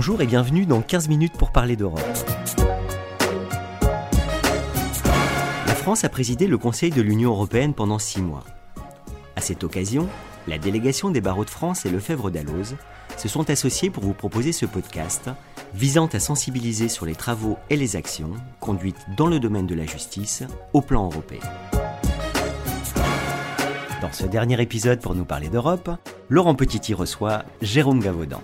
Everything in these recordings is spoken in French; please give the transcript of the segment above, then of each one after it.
Bonjour et bienvenue dans 15 minutes pour parler d'Europe. La France a présidé le Conseil de l'Union européenne pendant six mois. À cette occasion, la délégation des barreaux de France et Lefebvre d'Alloz se sont associés pour vous proposer ce podcast visant à sensibiliser sur les travaux et les actions conduites dans le domaine de la justice au plan européen. Dans ce dernier épisode pour nous parler d'Europe, Laurent Petiti reçoit Jérôme Gavaudan.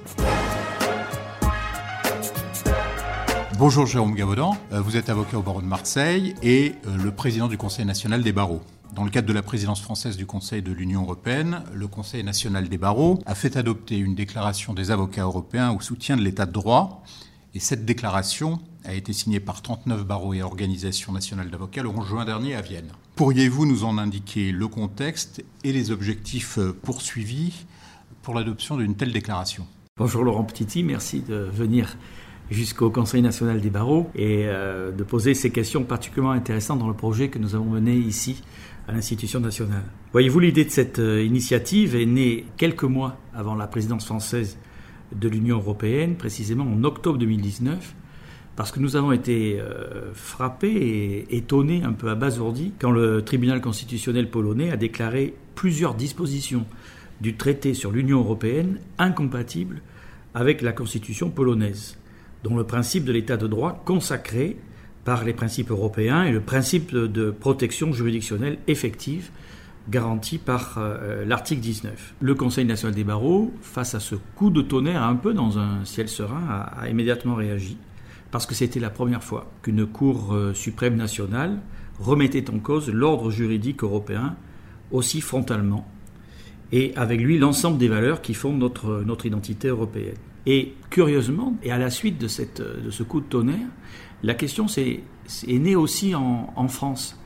Bonjour Jérôme Gavaudan, euh, vous êtes avocat au barreau de Marseille et euh, le président du Conseil national des barreaux. Dans le cadre de la présidence française du Conseil de l'Union européenne, le Conseil national des barreaux a fait adopter une déclaration des avocats européens au soutien de l'état de droit. Et cette déclaration a été signée par 39 barreaux et organisations nationales d'avocats le 11 juin dernier à Vienne. Pourriez-vous nous en indiquer le contexte et les objectifs euh, poursuivis pour l'adoption d'une telle déclaration? Bonjour Laurent Petiti, merci de venir jusqu'au Conseil national des barreaux et euh, de poser ces questions particulièrement intéressantes dans le projet que nous avons mené ici à l'institution nationale. Voyez-vous, l'idée de cette euh, initiative est née quelques mois avant la présidence française de l'Union européenne, précisément en octobre 2019, parce que nous avons été euh, frappés et étonnés, un peu abasourdis, quand le tribunal constitutionnel polonais a déclaré plusieurs dispositions du traité sur l'Union européenne incompatibles avec la constitution polonaise dont le principe de l'état de droit consacré par les principes européens et le principe de protection juridictionnelle effective garanti par euh, l'article 19. Le Conseil national des barreaux, face à ce coup de tonnerre un peu dans un ciel serein, a, immédiatement réagi, parce que c'était la première fois qu'une Cour euh, suprême nationale remettait en cause l'ordre juridique européen aussi frontalement, et avec lui l'ensemble des valeurs qui notre, notre identité européenne. Et curieusement, et à la suite de, ce coup de tonnerre, la question est, née aussi en, France.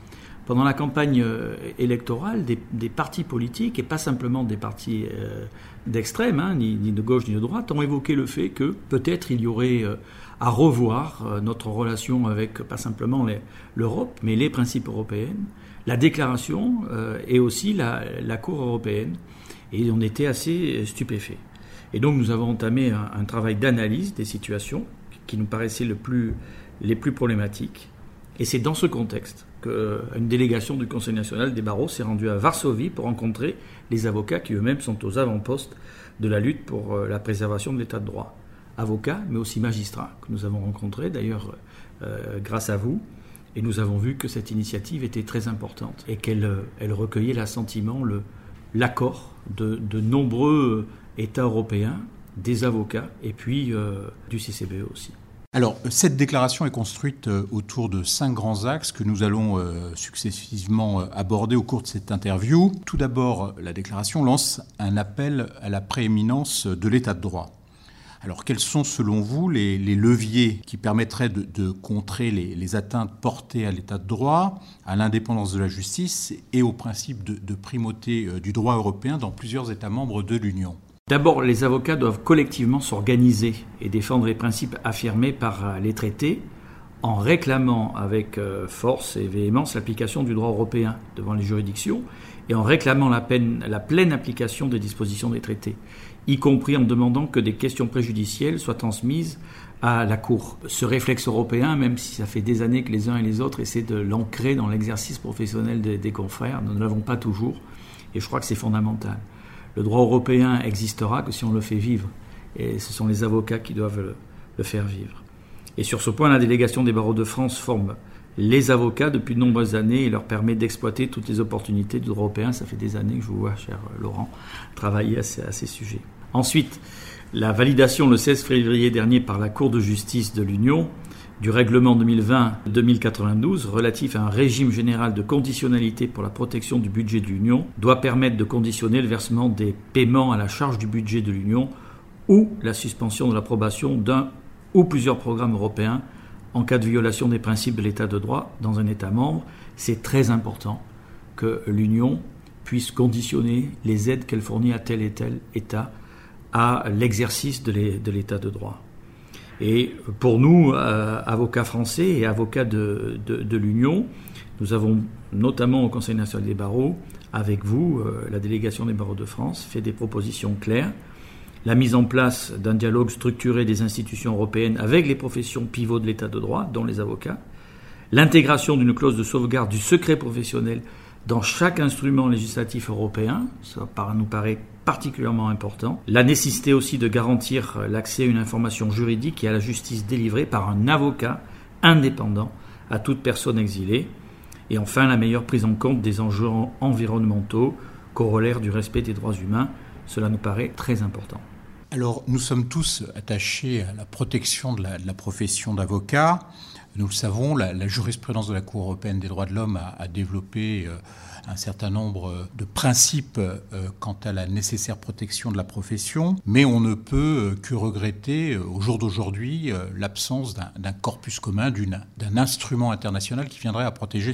Pendant la campagne euh, électorale, des, partis politiques, et pas simplement des partis euh, d'extrême, hein, ni, de gauche ni de droite, ont évoqué le fait que peut-être il y aurait euh, à revoir notre relation avec pas simplement l'Europe, mais les principes européens, la déclaration et aussi la, la Cour européenne. Et on était assez stupéfaits. Et donc nous avons entamé un, travail d'analyse des situations qui nous paraissaient les plus problématiques. Et c'est dans ce contexte qu'une délégation du Conseil national des barreaux s'est rendue à Varsovie pour rencontrer les avocats qui eux-mêmes sont aux avant-postes de la lutte pour euh, la préservation de l'état de droit. Avocats, mais aussi magistrats que nous avons rencontrés, d'ailleurs euh, grâce à vous. Et nous avons vu que cette initiative était très importante et qu'elle euh, elle recueillait l'assentiment, l'accord de, de nombreux États européens, des avocats et puis euh, du CCBE aussi. Alors, cette déclaration est construite euh, autour de cinq grands axes que nous allons euh, successivement aborder au cours de cette interview. Tout d'abord, la déclaration lance un appel à la prééminence de l'état de droit. Alors, quels sont selon vous les, leviers qui permettraient de, contrer les, atteintes portées à l'état de droit, à l'indépendance de la justice et au principe de primauté du droit européen dans plusieurs États membres de l'Union? D'abord, les avocats doivent collectivement s'organiser et défendre les principes affirmés par euh, les traités en réclamant avec euh, force et véhémence l'application du droit européen devant les juridictions et en réclamant la, pleine application des dispositions des traités, y compris en demandant que des questions préjudicielles soient transmises à la Cour. Ce réflexe européen, même si ça fait des années que les uns et les autres essaient de l'ancrer dans l'exercice professionnel des confrères, nous ne l'avons pas toujours, et je crois que c'est fondamental le droit européen existera que si on le fait vivre. Et ce sont les avocats qui doivent le, faire vivre. Et sur ce point, la délégation des barreaux de France forme les avocats depuis de nombreuses années et leur permet d'exploiter toutes les opportunités du droit européen. Ça fait des années que je vous vois, cher Laurent, travailler à ces, à ces sujets. Ensuite, la validation le 16 février dernier par la Cour de justice de l'Union du règlement 2020-2092 relatif à un régime général de conditionnalité pour la protection du budget de l'Union doit permettre de conditionner le versement des paiements à la charge du budget de l'Union ou la suspension de l'approbation d'un ou plusieurs programmes européens en cas de violation des principes de l'état de droit dans un État membre. C'est très important que l'Union puisse conditionner les aides qu'elle fournit à tel et tel État à l'exercice de l'état de droit. Et pour nous, euh, avocats français et avocats de, l'Union, nous avons notamment au Conseil national des barreaux, avec vous, euh, la délégation des barreaux de France, fait des propositions claires. La mise en place d'un dialogue structuré des institutions européennes avec les professions pivots de l'état de droit, dont les avocats, l'intégration d'une clause de sauvegarde du secret professionnel dans chaque instrument législatif européen, ça nous paraît particulièrement important, la nécessité aussi de garantir l'accès à une information juridique et à la justice délivrée par un avocat indépendant à toute personne exilée, et enfin la meilleure prise en compte des enjeux environnementaux, corollaires du respect des droits humains, cela nous paraît très important. Alors, nous sommes tous attachés à la protection de la, profession d'avocat. Nous le savons, la, jurisprudence de la Cour européenne des droits de l'homme a, développé euh, un certain nombre de principes euh, quant à la nécessaire protection de la profession, mais on ne peut que regretter euh, au jour d'aujourd'hui l'absence d'un corpus commun, d'un instrument international qui viendrait à protéger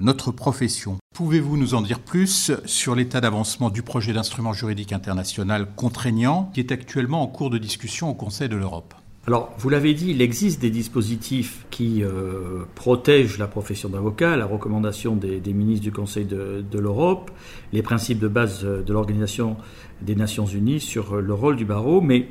notre profession. Pouvez-vous nous en dire plus sur l'état d'avancement du projet d'instrument juridique international contraignant qui est actuellement en cours de discussion au Conseil de l'Europe? Alors, vous l'avez dit, il existe des dispositifs qui euh, protègent la profession d'avocat, la recommandation des, ministres du Conseil de, l'Europe, les principes de base de l'Organisation des Nations Unies sur le rôle du barreau, mais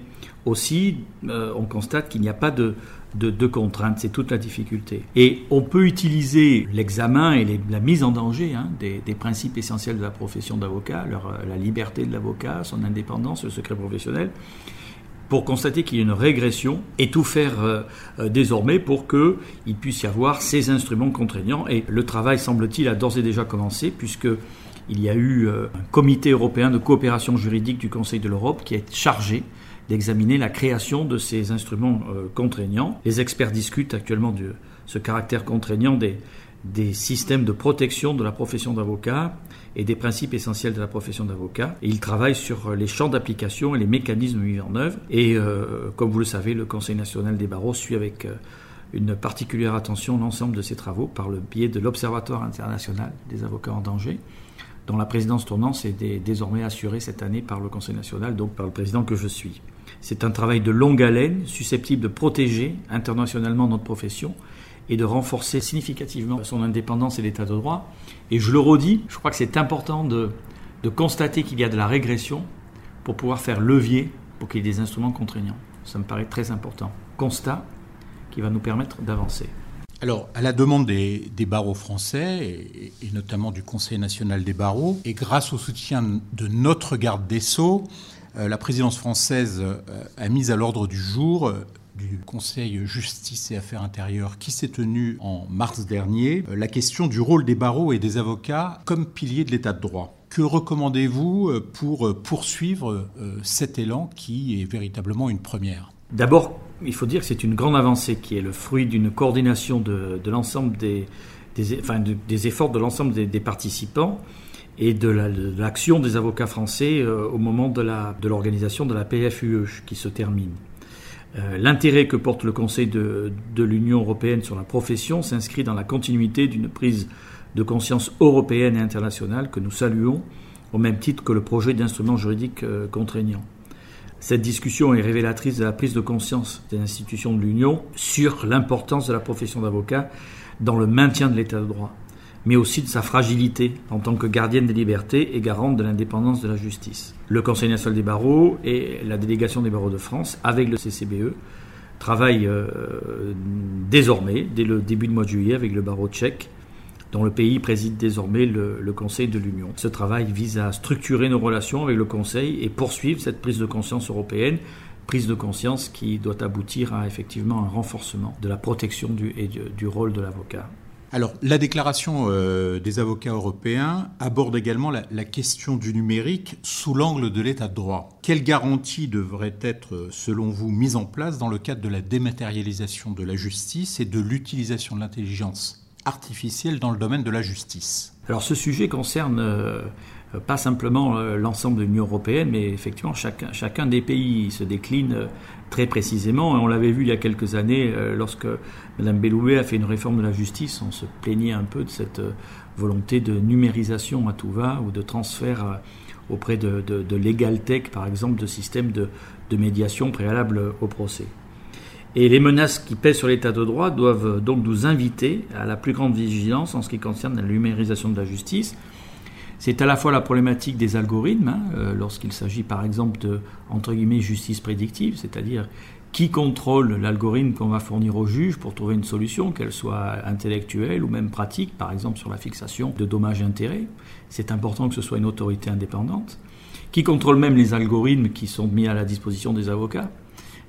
aussi euh, on constate qu'il n'y a pas de, de, contraintes, c'est toute la difficulté. Et on peut utiliser l'examen et la mise en danger hein, des, principes essentiels de la profession d'avocat, la liberté de l'avocat, son indépendance, le secret professionnel, pour constater qu'il y a une régression et tout faire euh, euh, désormais pour qu'il puisse y avoir ces instruments contraignants. Et le travail, semble-t-il, a d'ores et déjà commencé, puisque il y a eu euh, un comité européen de coopération juridique du Conseil de l'Europe qui est chargé d'examiner la création de ces instruments contraignants. Les experts discutent actuellement de ce caractère contraignant des systèmes de protection de la profession d'avocat et des principes essentiels de la profession d'avocat. Il travaille sur les champs d'application et les mécanismes mis en œuvre. Et euh, comme vous le savez, le Conseil national des barreaux suit avec euh, une particulière attention l'ensemble de ses travaux par le biais de l'Observatoire international des avocats en danger, dont la présidence tournante est désormais assurée cette année par le Conseil national, donc par le président que je suis. C'est un travail de longue haleine, susceptible de protéger internationalement notre profession et de renforcer significativement son indépendance et l'état de droit. Et je le redis, je crois que c'est important de, de constater qu'il y a de la régression pour pouvoir faire levier pour qu'il y ait des instruments contraignants. Ça me paraît très important. Constat qui va nous permettre d'avancer. Alors, à la demande des, des barreaux français, et, notamment du Conseil national des barreaux, et grâce au soutien de notre garde des Sceaux, euh, la présidence française euh, a mis à l'ordre du jour euh, du Conseil justice et affaires intérieures qui s'est tenu en mars dernier, euh, la question du rôle des barreaux et des avocats comme piliers de l'état de droit. Que recommandez-vous euh, pour euh, poursuivre cet élan qui est véritablement une première? D'abord, il faut dire que c'est une grande avancée qui est le fruit d'une coordination de, l'ensemble des, efforts de l'ensemble des, participants et de l'action des avocats français au moment de l'organisation de la PFUE qui se termine. Euh, l'intérêt que porte le Conseil de, l'Union européenne sur la profession s'inscrit dans la continuité d'une prise de conscience européenne et internationale que nous saluons au même titre que le projet d'instrument juridique euh, contraignant. Cette discussion est révélatrice de la prise de conscience des institutions de l'Union sur l'importance de la profession d'avocat dans le maintien de l'état de droit mais aussi de sa fragilité en tant que gardienne des libertés et garante de l'indépendance de la justice. Le Conseil national des barreaux et la délégation des barreaux de France, avec le CCBE, travaillent euh, désormais, dès le début du mois de juillet, avec le barreau tchèque, dont le pays préside désormais le, Conseil de l'Union. Ce travail vise à structurer nos relations avec le Conseil et poursuivre cette prise de conscience européenne prise de conscience qui doit aboutir à effectivement un renforcement de la protection et du rôle de l'avocat. Alors, la déclaration euh, des avocats européens aborde également la, question du numérique sous l'angle de l'état de droit. Quelles garanties devraient être, selon vous, mises en place dans le cadre de la dématérialisation de la justice et de l'utilisation de l'intelligence artificielle dans le domaine de la justice? Alors, ce sujet concerne euh, pas simplement euh, l'ensemble de l'Union européenne, mais effectivement chacun, des pays se décline très précisément. On l'avait vu il y a quelques années euh, lorsque Mme Belloubet a fait une réforme de la justice. On se plaignait un peu de cette euh, volonté de numérisation à tout va ou de transfert euh, auprès de, de, de par exemple, de systèmes de, de médiation préalable au procès. Et les menaces qui pèsent sur l'état de droit doivent donc nous inviter à la plus grande vigilance en ce qui concerne la numérisation de la justice. C'est à la fois la problématique des algorithmes, hein, euh, lorsqu'il s'agit par exemple de, entre guillemets, justice prédictive, c'est-à-dire qui contrôle l'algorithme qu'on va fournir au juge pour trouver une solution, qu'elle soit intellectuelle ou même pratique, par exemple sur la fixation de dommages et intérêts. C'est important que ce soit une autorité indépendante. Qui contrôle même les algorithmes qui sont mis à la disposition des avocats.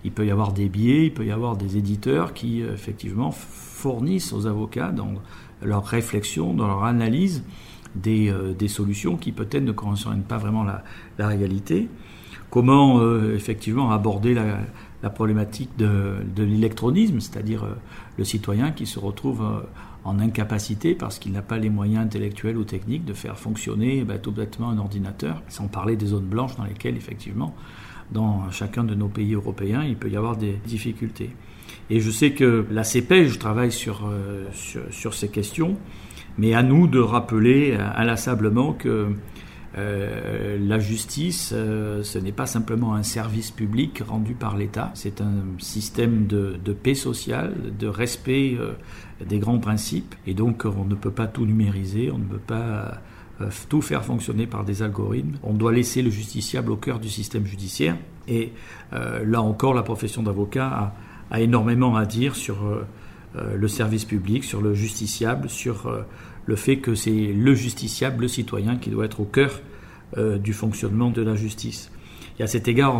Il peut y avoir des biais, il peut y avoir des éditeurs qui, euh, effectivement, fournissent aux avocats dans leur réflexion, dans leur analyse, des, euh, des solutions qui peut-être ne correspondent pas vraiment à la, réalité. Comment, euh, effectivement, aborder la, la problématique de, de l'électronisme, c'est-à-dire euh, le citoyen qui se retrouve euh, en incapacité parce qu'il n'a pas les moyens intellectuels ou techniques de faire fonctionner bah, tout bêtement un ordinateur, sans parler des zones blanches dans lesquelles effectivement dans chacun de nos pays européens il peut y avoir des difficultés. Et je sais que la CPEJ travaille sur, euh, sur, sur, ces questions, mais à nous de rappeler inlassablement que euh, la justice, euh, ce n'est pas simplement un service public rendu par l'État, c'est un système de, paix sociale, de respect euh, des grands principes, et donc on ne peut pas tout numériser, on ne peut pas tout faire fonctionner par des algorithmes. On doit laisser le justiciable au cœur du système judiciaire, et là encore, la profession d'avocat a, énormément à dire sur le service public, sur le justiciable, sur le fait que c'est le justiciable, le citoyen, qui doit être au cœur euh, du fonctionnement de la justice. Et à cet égard,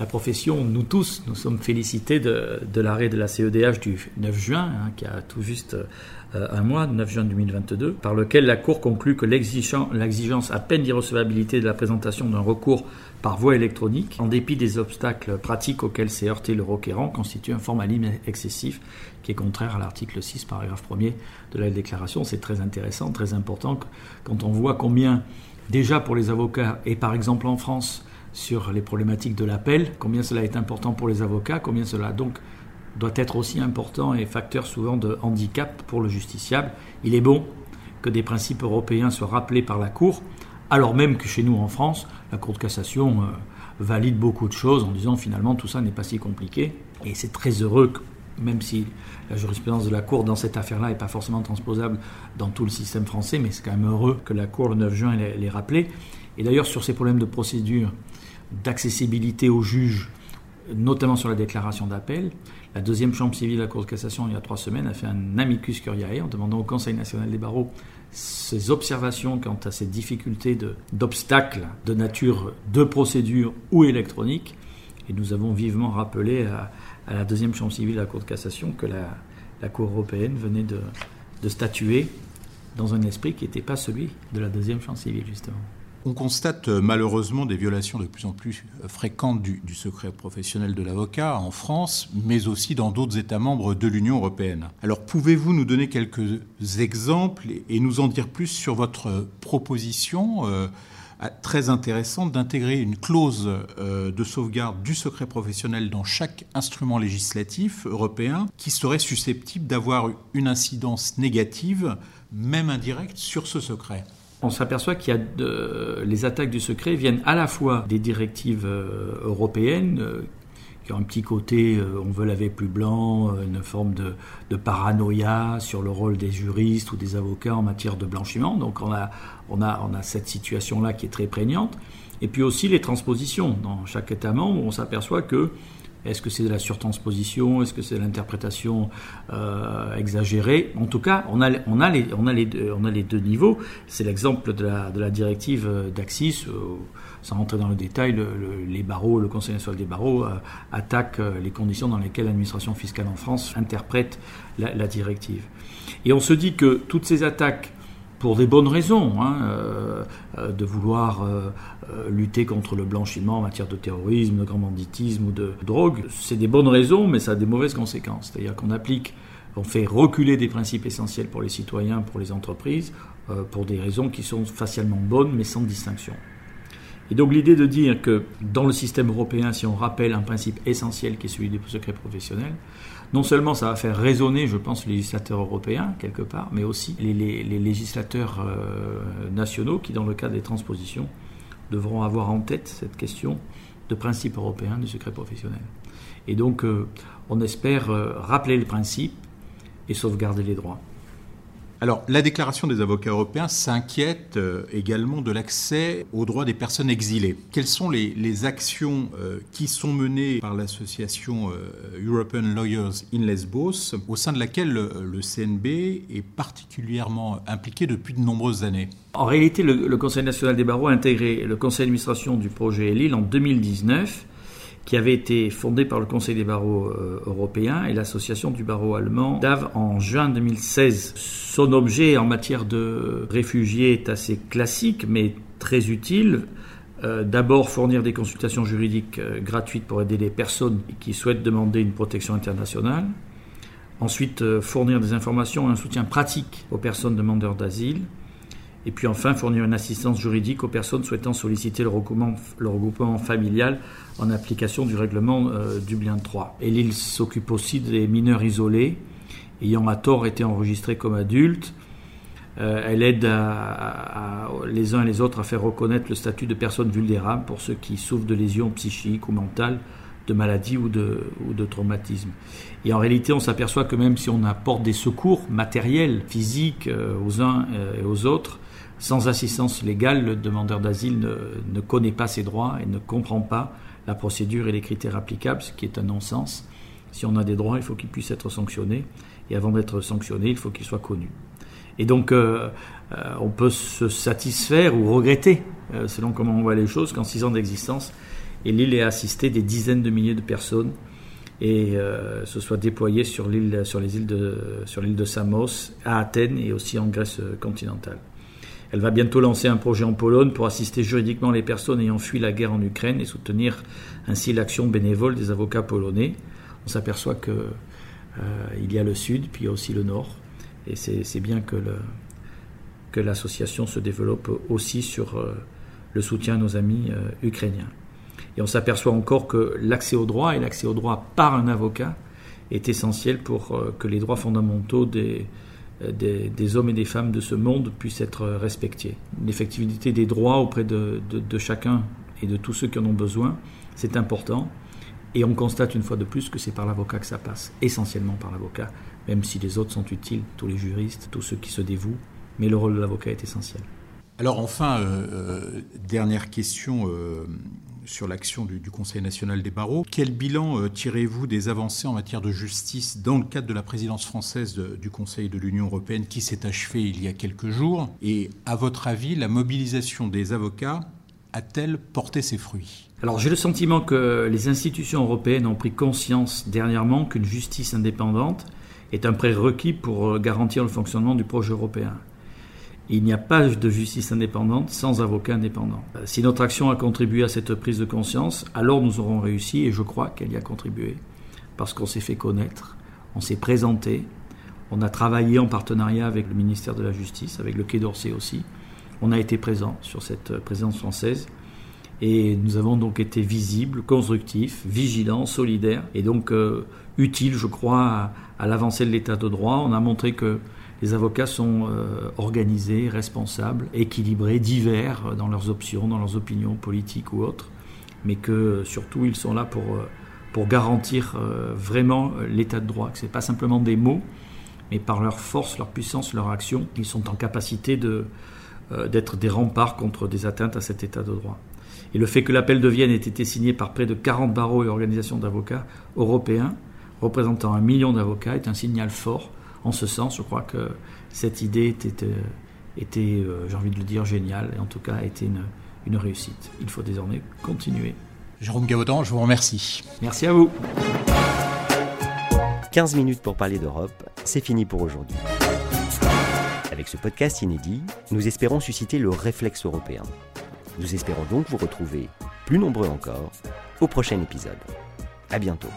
la profession, nous tous, nous sommes félicités de, l'arrêt de la CEDH du 9 juin, hein, qui a tout juste euh, un mois, 9 juin 2022, par lequel la Cour conclut que l'exigence à peine d'irrecevabilité de la présentation d'un recours par voie électronique, en dépit des obstacles pratiques auxquels s'est heurté le requérant, constitue un formalisme excessif qui est contraire à l'article 6, paragraphe 1er de la déclaration. C'est très intéressant, très important quand on voit combien, déjà pour les avocats, et par exemple en France, sur les problématiques de l'appel, combien cela est important pour les avocats, combien cela donc doit être aussi important et facteur souvent de handicap pour le justiciable. Il est bon que des principes européens soient rappelés par la Cour, alors même que chez nous en France, la Cour de cassation euh, valide beaucoup de choses en disant finalement tout ça n'est pas si compliqué. Et c'est très heureux que même si la jurisprudence de la Cour dans cette affaire-là n'est pas forcément transposable dans tout le système français, mais c'est quand même heureux que la Cour le 9 juin l'ait rappelé. Et d'ailleurs sur ces problèmes de procédure, d'accessibilité aux juges, notamment sur la déclaration d'appel, la deuxième chambre civile de la Cour de cassation, il y a trois semaines, a fait un amicus curiae en demandant au Conseil national des barreaux ses observations quant à ces difficultés d'obstacles de, nature de procédure ou électronique. Et nous avons vivement rappelé à, la deuxième chambre civile de la Cour de cassation que la, Cour européenne venait de, statuer dans un esprit qui n'était pas celui de la deuxième chambre civile, justement. On constate euh, malheureusement des violations de plus en plus euh, fréquentes du, secret professionnel de l'avocat en France, mais aussi dans d'autres États membres de l'Union européenne. Alors pouvez-vous nous donner quelques exemples et, nous en dire plus sur votre proposition euh, très intéressante d'intégrer une clause de sauvegarde du secret professionnel dans chaque instrument législatif européen qui serait susceptible d'avoir une incidence négative, même indirecte, sur ce secret? On s'aperçoit qu'il y a de, les attaques du secret viennent à la fois des directives euh, européennes euh, qui ont un petit côté euh, on veut laver plus blanc, une forme de, de, paranoïa sur le rôle des juristes ou des avocats en matière de blanchiment. Donc on a, on a, on a cette situation-là qui est très prégnante. Et puis aussi les transpositions. Dans chaque État membre, on s'aperçoit que est-ce que c'est de la surtransposition? Est-ce que c'est de l'interprétation euh, exagérée? En tout cas, on a, les, deux, niveaux. C'est l'exemple de la, directive euh, d'Axis. sans rentrer dans le détail, les barreaux, le Conseil national des barreaux euh, attaque les conditions dans lesquelles l'administration fiscale en France interprète la directive. Et on se dit que toutes ces attaques pour des bonnes raisons, hein, euh, euh, de vouloir euh, lutter contre le blanchiment en matière de terrorisme, de grand banditisme ou de drogue. C'est des bonnes raisons, mais ça a des mauvaises conséquences. C'est-à-dire qu'on applique, on fait reculer des principes essentiels pour les citoyens, pour les entreprises, pour des raisons qui sont facialement bonnes, mais sans distinction. Et donc l'idée de dire que dans le système européen, si on rappelle un principe essentiel qui est celui du secret professionnel, non seulement ça va faire résonner, je pense, les législateurs européens, quelque part, mais aussi les, législateurs euh, nationaux qui, dans le cas des transpositions, devront avoir en tête cette question de principe européen du secret professionnel. Et donc, euh, on espère euh, rappeler le principe et sauvegarder les droits. Alors, la déclaration des avocats européens s'inquiète euh, également de l'accès aux droits des personnes exilées. Quelles sont les, actions euh, qui sont menées par l'association euh, European Lawyers in Lesbos, au sein de laquelle le, CNB est particulièrement impliqué depuis de nombreuses années? En réalité, le, le Conseil national des barreaux a intégré le conseil d'administration du projet Lille en 2019 qui avait été fondé par le Conseil des barreaux euh, européens et l'association du barreau allemand DAV en juin 2016. Son objet en matière de réfugiés est assez classique mais très utile. Euh, d'abord fournir des consultations juridiques euh, gratuites pour aider les personnes qui souhaitent demander une protection internationale. Ensuite, fournir des informations et un soutien pratique aux personnes demandeurs d'asile. Et puis enfin, fournir une assistance juridique aux personnes souhaitant solliciter le regroupement familial en application du règlement euh, Dublin 3. Et l'île s'occupe aussi des mineurs isolés ayant à tort été enregistrés comme adultes. Euh, elle aide les uns et les autres à faire reconnaître le statut de personnes vulnérables pour ceux qui souffrent de lésions psychiques ou mentales, de maladies ou de, ou de traumatismes. Et en réalité, on s'aperçoit que même si on apporte des secours matériels, physiques euh, aux uns et aux autres, sans assistance légale, le demandeur d'asile ne, connaît pas ses droits et ne comprend pas la procédure et les critères applicables, ce qui est un non-sens. Si on a des droits, il faut qu'ils puissent être sanctionnés. Et avant d'être sanctionnés, il faut qu'ils soient connus. Et donc, euh, euh, on peut se satisfaire ou regretter, euh, selon comment on voit les choses, qu'en six ans d'existence, l'île ait assisté des dizaines de milliers de personnes et se soit déployé sur, sur sur l'île de Samos, à Athènes et aussi en Grèce continentale. Elle va bientôt lancer un projet en Pologne pour assister juridiquement les personnes ayant fui la guerre en Ukraine et soutenir ainsi l'action bénévole des avocats polonais. On s'aperçoit qu'il euh, y a le sud, puis il y a aussi le nord. Et c'est bien que, que l'association se développe aussi sur euh, le soutien à nos amis euh, ukrainiens. Et on s'aperçoit encore que l'accès au droit et l'accès au droit par un avocat est essentiel pour que les droits fondamentaux des, euh, des, hommes et des femmes de ce monde puissent être respectés. L'effectivité des droits auprès de, chacun et de tous ceux qui en ont besoin, c'est important. Et on constate une fois de plus que c'est par l'avocat que ça passe, essentiellement par l'avocat, même si les autres sont utiles, tous les juristes, tous ceux qui se dévouent, mais le rôle de l'avocat est essentiel. Alors enfin, euh, euh, dernière question sur l'action du, Conseil national des barreaux. Quel bilan euh, tirez-vous des avancées en matière de justice dans le cadre de la présidence française du Conseil de l'Union européenne qui s'est achevée il y a quelques jours? Et à votre avis, la mobilisation des avocats a-t-elle porté ses fruits? Alors j'ai le sentiment que les institutions européennes ont pris conscience dernièrement qu'une justice indépendante est un prérequis pour euh, garantir le fonctionnement du projet européen. Il n'y a pas de justice indépendante sans avocat indépendant. Euh, si notre action a contribué à cette prise de conscience, alors nous aurons réussi et je crois qu'elle y a contribué. Parce qu'on s'est fait connaître, on s'est présenté, on a travaillé en partenariat avec le ministère de la Justice, avec le Quai d'Orsay aussi. On a été présent sur cette présence française et nous avons donc été visibles, constructifs, vigilants, solidaires et donc euh, utiles, je crois, à, à l'avancée de l'état de droit. On a montré que les avocats sont euh, organisés, responsables, équilibrés, divers dans leurs options, dans leurs opinions politiques ou autres, mais que surtout ils sont là pour, euh, garantir euh, vraiment l'état de droit, que ce n'est pas simplement des mots, mais par leur force, leur puissance, leur action, ils sont en capacité d'être des remparts contre des atteintes à cet état de droit. Et le fait que l'appel de Vienne ait été signé par près de 40 barreaux et organisations d'avocats européens, représentant un million d'avocats, est un signal fort en ce sens, je crois que cette idée était, euh, était euh, j'ai envie de le dire, géniale, et en tout cas a été une, une réussite. Il faut désormais continuer. Jérôme Gaudan, je vous remercie. Merci à vous. 15 minutes pour parler d'Europe, c'est fini pour aujourd'hui. Avec ce podcast inédit, nous espérons susciter le réflexe européen. Nous espérons donc vous retrouver, plus nombreux encore, au prochain épisode. À bientôt.